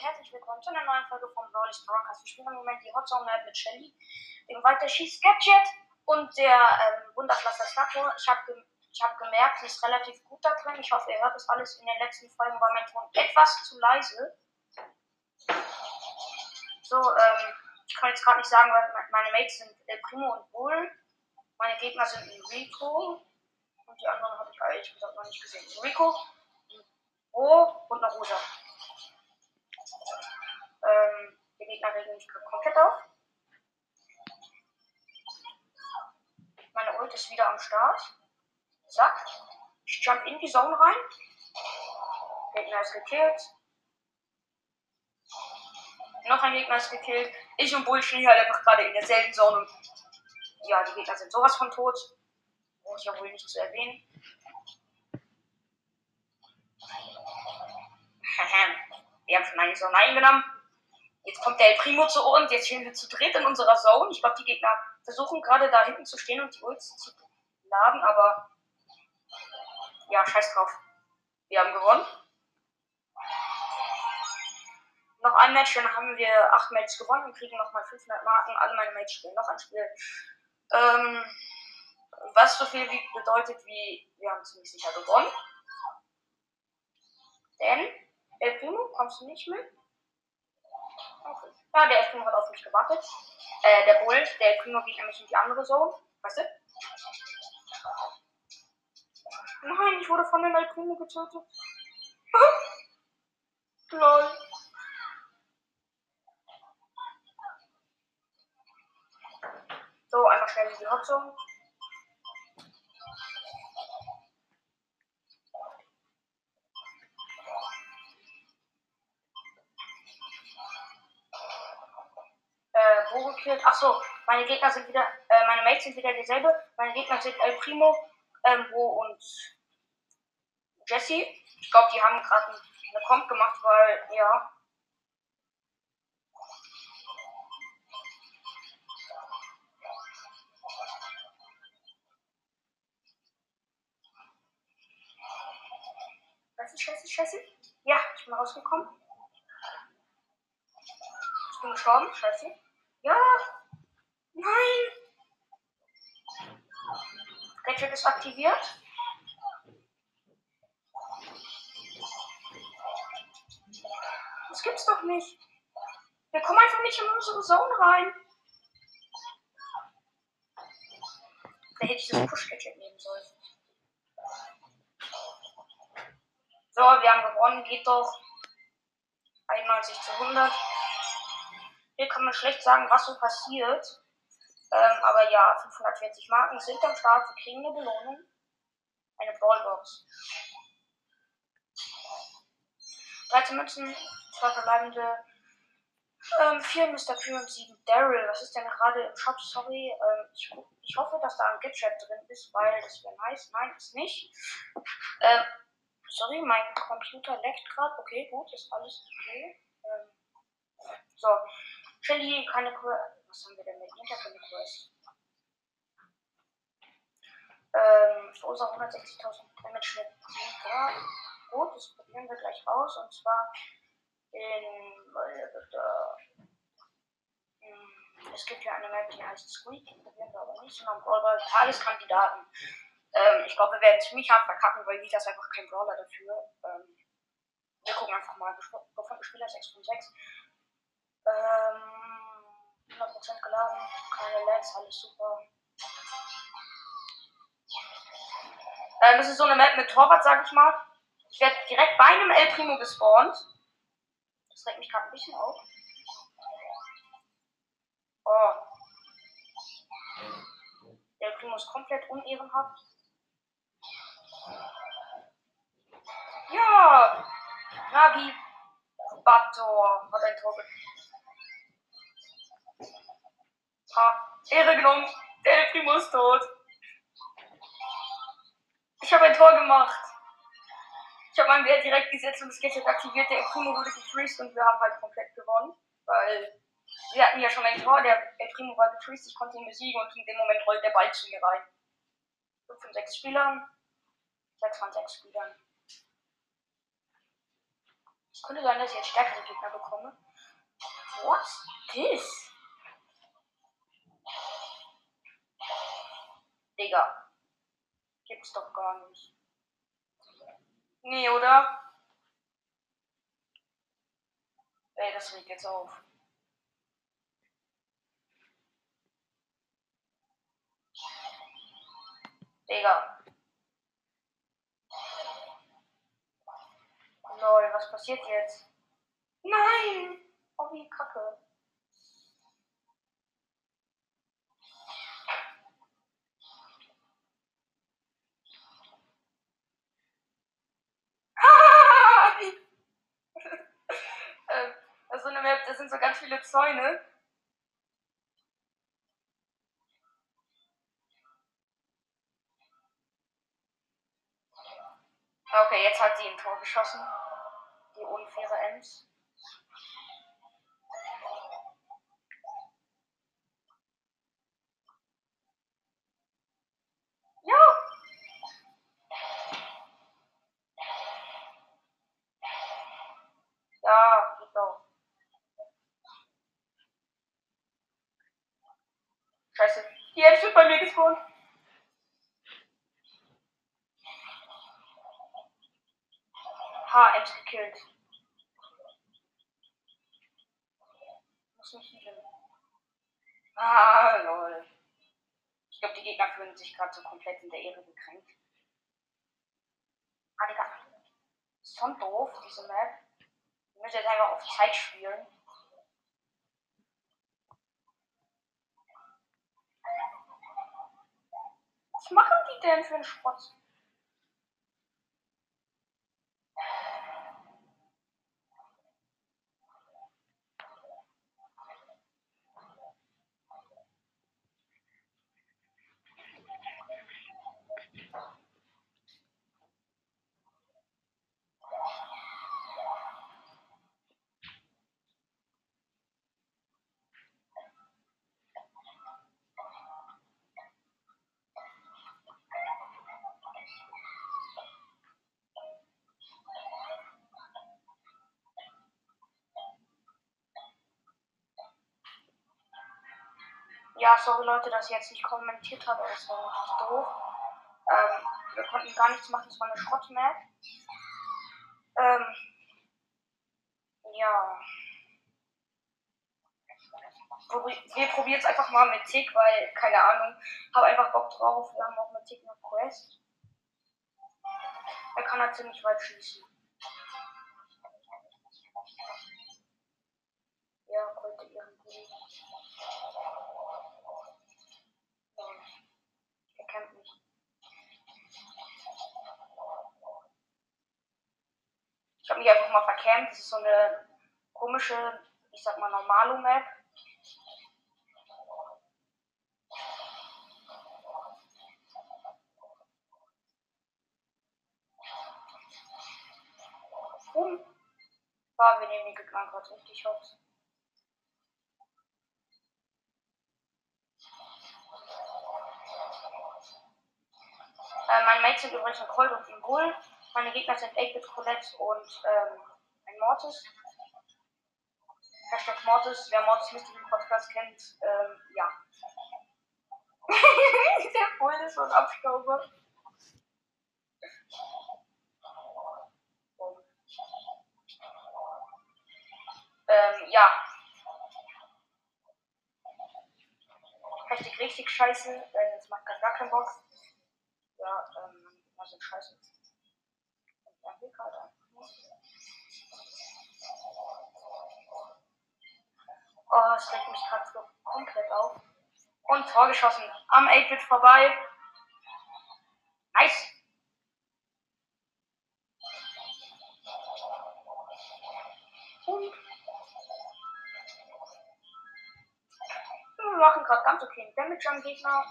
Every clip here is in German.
und herzlich willkommen zu einer neuen Folge von Brawley's Broadcast. Wir spielen im Moment die Hot Zone Map mit Shelly, dem Weiterschieß Gadget und der ähm, Wunderpflaster Slacko. Ich habe ge hab gemerkt, sie ist relativ gut da drin. Ich hoffe, ihr hört das alles. In den letzten Folgen war mein Ton etwas zu leise. So, ähm, ich kann jetzt gerade nicht sagen, weil meine Mates sind El Primo und Bull. Meine Gegner sind Rico. Und die anderen habe ich ehrlich gesagt noch nicht gesehen. Rico, Bo und eine Rosa. Gegner regen mich komplett auf. Meine Ult ist wieder am Start. Zack. Ich jump in die Zone rein. Gegner ist gekillt. Noch ein Gegner ist gekillt. Ich und Bull stehen halt einfach gerade in derselben Zone. Ja, die Gegner sind sowas von tot. Brauche ich ja wohl nicht zu erwähnen. Wir haben schon eine Zone eingenommen. Jetzt kommt der El Primo zu uns. Jetzt stehen wir zu dritt in unserer Zone. Ich glaube, die Gegner versuchen gerade da hinten zu stehen und die Ults zu laden, aber ja, scheiß drauf. Wir haben gewonnen. Noch ein Match, dann haben wir acht Matches gewonnen und kriegen nochmal 500 Marken. Alle meine Matches spielen noch ein Spiel. Ähm, was so viel wie bedeutet wie, wir haben ziemlich sicher gewonnen. Denn, El Primo, kommst du nicht mit? Ja, der Primo hat auf mich gewartet. Äh, der Bull, der Primo geht nämlich in die andere Zone. Weißt du? Nein, ich wurde von dem El Primo getötet. Lol. So, einmal schnell in die Hotzone. Wo gekillt. Achso, meine Gegner sind wieder, äh, meine Mates sind wieder dieselbe. Meine Gegner sind El Primo, ähm, Bo und Jesse. Ich glaube, die haben gerade eine Comp gemacht, weil, ja. Scheiße, scheiße, scheiße. Ja, ich bin rausgekommen. Ich bin gestorben, scheiße. Ja. Nein. Gadget ist aktiviert. Das gibt's doch nicht. Wir kommen einfach nicht in unsere Zone rein. Da hätte ich das Push-Gadget nehmen sollen. So, wir haben gewonnen. Geht doch. 91 zu 100. Hier kann man schlecht sagen, was so passiert. Ähm, aber ja, 540 Marken sind am Start. Wir kriegen eine Belohnung. Eine Brawlbox. 13 Münzen, 2 verbleibende, ähm, 4 Mr. Q und 7 Daryl. Was ist denn gerade im Shop? Sorry. Ähm, ich, ich, hoffe, dass da ein Gadget drin ist, weil das wäre nice. Nein, ist nicht. Ähm, sorry, mein Computer leckt gerade. Okay, gut, ist alles okay. Ähm, so. Shelly, keine Quest. Was haben wir denn mit Inter für eine Quest? Ähm, verursacht 160.000 Damage mit ja, Gut, das probieren wir gleich aus. Und zwar in. Hm, es gibt ja eine Map, die heißt Squeak. Die probieren wir aber nicht, sondern Brawler Tageskandidaten. Ähm, ich glaube, wir werden ziemlich hart verkacken, weil Vita ist einfach kein Brawler dafür. Ähm, wir gucken einfach mal. Gefunden Spieler 6 von 6. Ähm, 100% geladen, keine Lags, alles super. Ähm, das ist so eine Map mit Torwart, sag ich mal. Ich werde direkt bei einem El Primo gespawnt. Das regt mich gerade ein bisschen auf. Oh. Der Primo ist komplett unehrenhaft. Ja! Nagi Bator hat ein Tor Ha, Ehre genommen. Der Primo ist tot. Ich habe ein Tor gemacht. Ich habe meinen Wert direkt gesetzt und das Gadget aktiviert. Der Primo wurde gefreezed und wir haben halt komplett gewonnen. Weil wir hatten ja schon ein Tor. Der, der Primo war gefreezed. Ich konnte ihn besiegen und in dem Moment rollt der Ball zu mir rein. 5 von 6 Spielern. 6 von 6 Spielern. Es könnte sein, dass ich jetzt stärkere Gegner bekomme. What's this? Digga. Gibt's doch gar nicht. Nee, oder? Ey, das regt jetzt auf. Digga. Lol, was passiert jetzt? Nein! Oh, wie kacke. ähm, also eine Map, das sind so ganz viele Zäune. Okay, jetzt hat sie ein Tor geschossen. Die unfaire Ems. Ja! Ja, geht doch. Scheiße. Die Ems wird bei mir gespawnt. Ha, Ems gekillt. Muss nicht healen. Ah, lol. Ich glaube, die Gegner fühlen sich gerade so komplett in der Ehre gekränkt. Ah, Digga. Ist schon doof, diese Map. Ich muss jetzt einfach auf Zeit spielen. Was machen die denn für einen Schrott? Ja, sorry Leute, dass ich jetzt nicht kommentiert habe, das war natürlich doof. Ähm, wir konnten gar nichts machen, es war eine Schrottmap. Ähm, ja. Wir probieren es einfach mal mit Tick, weil, keine Ahnung, habe einfach Bock drauf. Wir haben auch mit Tick eine Quest. Er kann halt ziemlich weit schießen. Ja, könnte irgendwie. kennt mich. Ich habe mich einfach mal verkämmt. Das ist so eine komische, ich sag mal, normale Map. Boom. War, wir nehmen Gegner gerade richtig hops. Äh, meine Mates sind übrigens ein Colt und ein Bull. Meine Gegner sind 8-Bit Colette und ähm, ein Mortis. Hashtag Mortis. Wer Mortis Mystery Podcast kennt, ähm, ja. Der Bull ist so ein Abstauber. Ähm, ja. Richtig, richtig scheiße. Äh, das macht gar keinen Bock ja, ähm, was ist scheiße. Und will gerade einfach nicht. Oh, es regt mich gerade so komplett auf. Und vorgeschossen. Am 8-Bit vorbei. Nice. Und wir machen gerade ganz okay Damage am Gegner.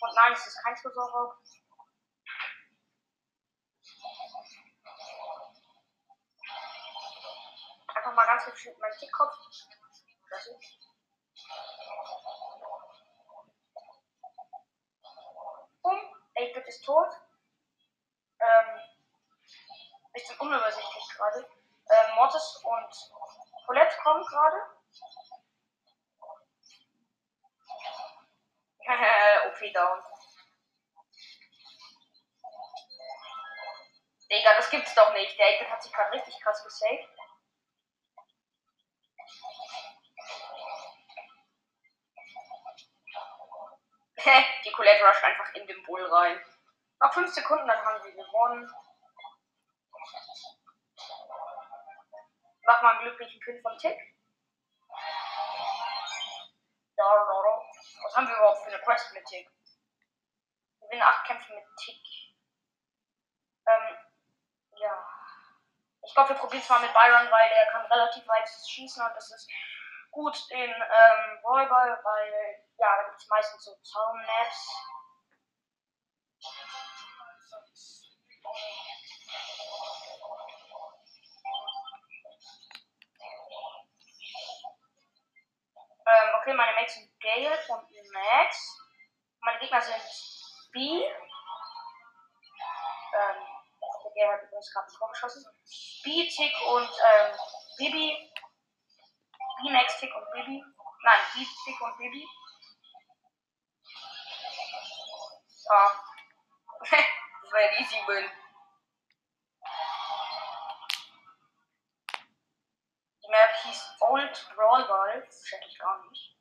Und nein, es ist kein Tresorraub. Einfach mal ganz geschwind meinen Kickkopf. Das ist. Bumm. David ist tot. Ähm. Bisschen unübersichtlich gerade. Ähm, Mortis und Colette kommen gerade. OP down. Digga, das gibt's doch nicht. Der Eggman hat sich gerade richtig krass gesaved. Die Colette rusht einfach in den Bull rein. Noch 5 Sekunden, dann haben sie gewonnen. Mach mal einen glücklichen Pin von Tick. Was haben wir überhaupt für eine Quest mit Tick? Gewinne 8 Kämpfe mit Tick. Ähm, ja. Ich glaube, wir probieren es mal mit Byron, weil der kann relativ weit schießen und das ist gut in ähm, Volleyball, weil ja, da gibt es meistens so Zaunmaps. Ähm, okay, meine Mates sind Gale und Max. Meine Gegner sind B. Ähm, der Gale hat übrigens gerade vorgeschossen. B, Tick und ähm, Bibi. B, Max, Tick und Bibi. Nein, B, Tick und Bibi. Ja. das war ein easy win. Die Map hieß Old Brawl Ball. Check ich gar nicht.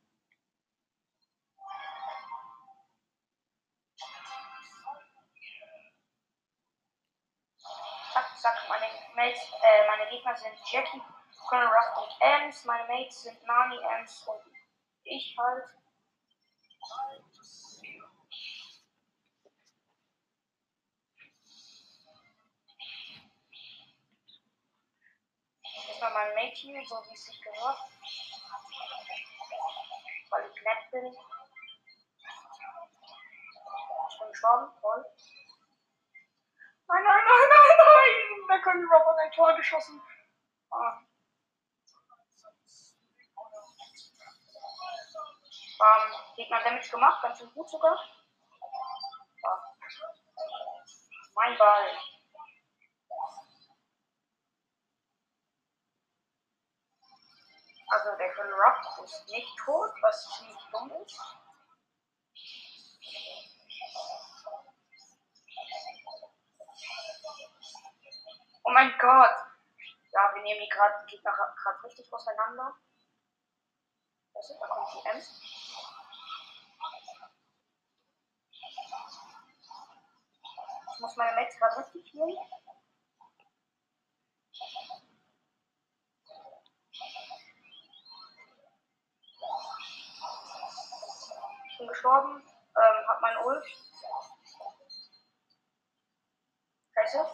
Zack, zack, meine Mates, äh, meine Gegner sind Jackie, Colonel Ruff und Ems. Meine Mates sind Nani, Ems und ich halt. erstmal mein Mädchen, so wie es sich gehört. Weil ich nett bin. Bin gestorben, toll. Nein, nein, nein, nein, nein! Da können die Robot ein Tor geschossen. Ah. Ähm, Gegner Damage gemacht, ganz schön gut sogar. Ah. Mein Ball. Also der Rock ist nicht tot, was ziemlich dumm ist. Oh mein Gott. Ja, wir nehmen die gerade richtig auseinander. Das ist, da kommt die Ems. Ich muss meine Mates gerade richtig nehmen. bin gestorben, ähm, hab mein Ult. Scheiße.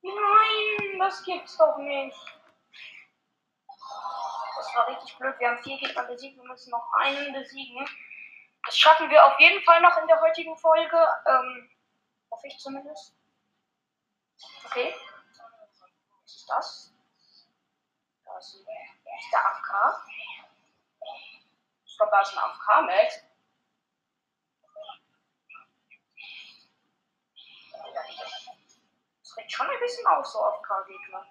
Nein, das gibt's doch nicht. Das war richtig blöd. Wir haben vier Gegner besiegt, wir müssen noch einen besiegen. Das schaffen wir auf jeden Fall noch in der heutigen Folge. Ähm, hoffe ich zumindest. Okay. Was ist das? Das ist der AFK. Ich glaube, da ist ein AFK-Max. Das regt schon ein bisschen auf, so AFK-Gegner.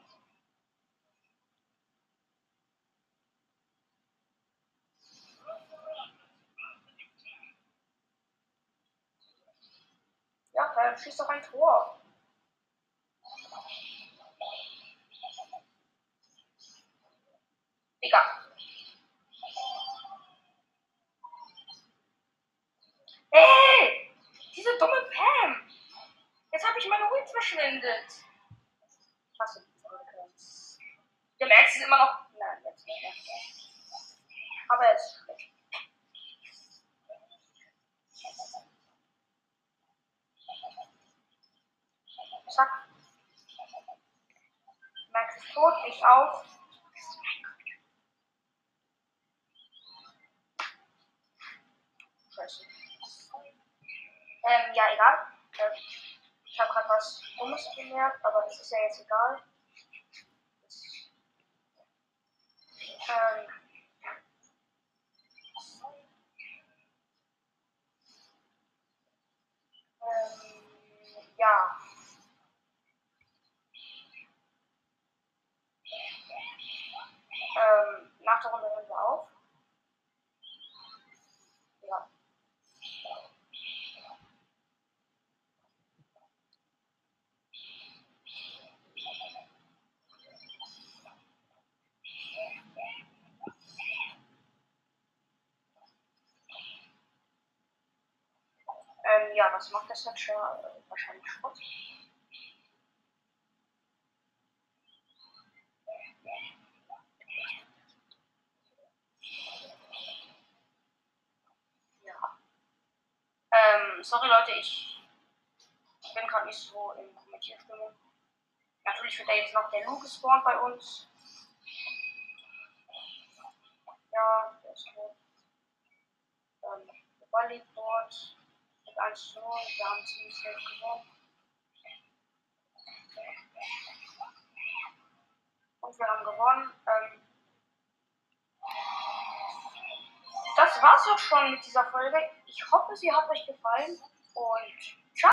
Ja, da schießt doch ein Tor. Digga. Ey! Diese dumme Pam! Jetzt habe ich meine Ult verschwendet. Ich hasse die Folge. Der Max ist immer noch. Nein, jetzt nicht mehr. Aber er ist weg. Zack. Max ist tot, ich auch. Scheiße. Ähm, ja, egal. Äh, ich habe gerade was Dummes gemerkt, aber das ist ja jetzt egal. Ähm, ähm, ja. Ähm, nach der Runde hören wir auf. Ja. Ähm, ja, was macht das jetzt schon? Wahrscheinlich Schrott. Leute, ich bin gerade nicht so in Kommentierstimmung. Natürlich wird da jetzt noch der Luke gespawnt bei uns. Ja, der ist tot. Ähm, der Ball liegt dort. Mit 1 zu 0. Wir haben ziemlich selbst gewonnen. Und wir haben gewonnen. Ähm, das war's auch schon mit dieser Folge. Ich hoffe, sie hat euch gefallen. Und